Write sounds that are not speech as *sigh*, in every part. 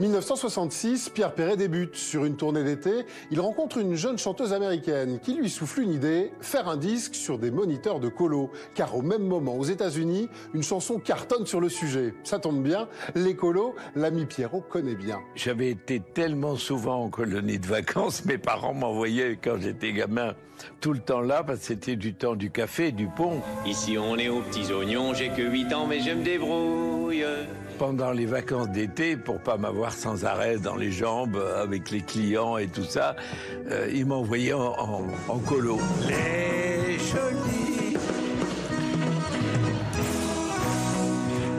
1966, Pierre Perret débute sur une tournée d'été. Il rencontre une jeune chanteuse américaine qui lui souffle une idée, faire un disque sur des moniteurs de colo. Car au même moment, aux États-Unis, une chanson cartonne sur le sujet. Ça tombe bien, les colos, l'ami Pierrot connaît bien. J'avais été tellement souvent en colonie de vacances, *laughs* mes parents m'envoyaient quand j'étais gamin tout le temps là, parce que c'était du temps du café, du pont. Ici on est aux petits oignons, j'ai que 8 ans mais je me débrouille pendant les vacances d'été, pour pas m'avoir sans arrêt dans les jambes euh, avec les clients et tout ça, euh, ils m'envoyaient en, en, en, colo. Les jolis.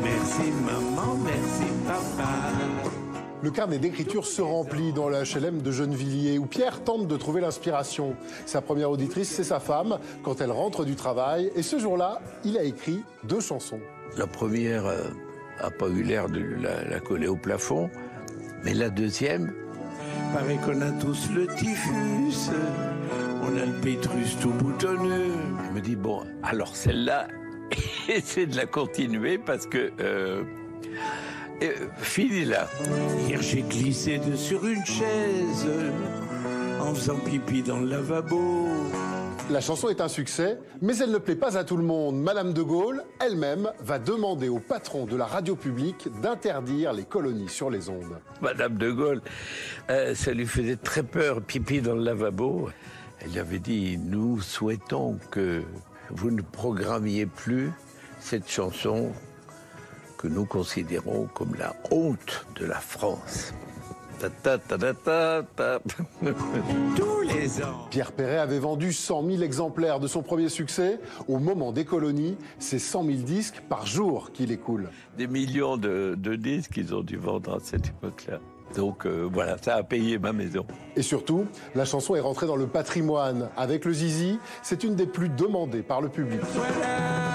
Merci maman, merci papa. Le carnet d'écriture se remplit dans le HLM de Gennevilliers où Pierre tente de trouver l'inspiration. Sa première auditrice, c'est sa femme, quand elle rentre du travail. Et ce jour-là, il a écrit deux chansons. La première, euh, a pas eu l'air de la, coller au plafond. Mais la deuxième, paraît qu'on a tous le typhus, on a le pétrus tout boutonneux. Je me dis, bon, alors celle-là, *laughs* essaie de la continuer parce que... Euh, euh, fini là. Hier j'ai glissé de sur une chaise en faisant pipi dans le lavabo. La chanson est un succès, mais elle ne plaît pas à tout le monde. Madame de Gaulle, elle-même, va demander au patron de la radio publique d'interdire les colonies sur les ondes. Madame de Gaulle, euh, ça lui faisait très peur, pipi dans le lavabo. Elle avait dit, nous souhaitons que vous ne programmiez plus cette chanson que nous considérons comme la honte de la France. *laughs* Tous les ans. Pierre Perret avait vendu 100 000 exemplaires de son premier succès. Au moment des colonies, c'est 100 000 disques par jour qu'il écoule. Des millions de, disques qu'ils ont dû vendre à cette époque-là. Donc euh, voilà, ça a payé ma maison. Et surtout, la chanson est rentrée dans le patrimoine. Avec le Zizi, c'est une des plus demandées par le public. Voilà.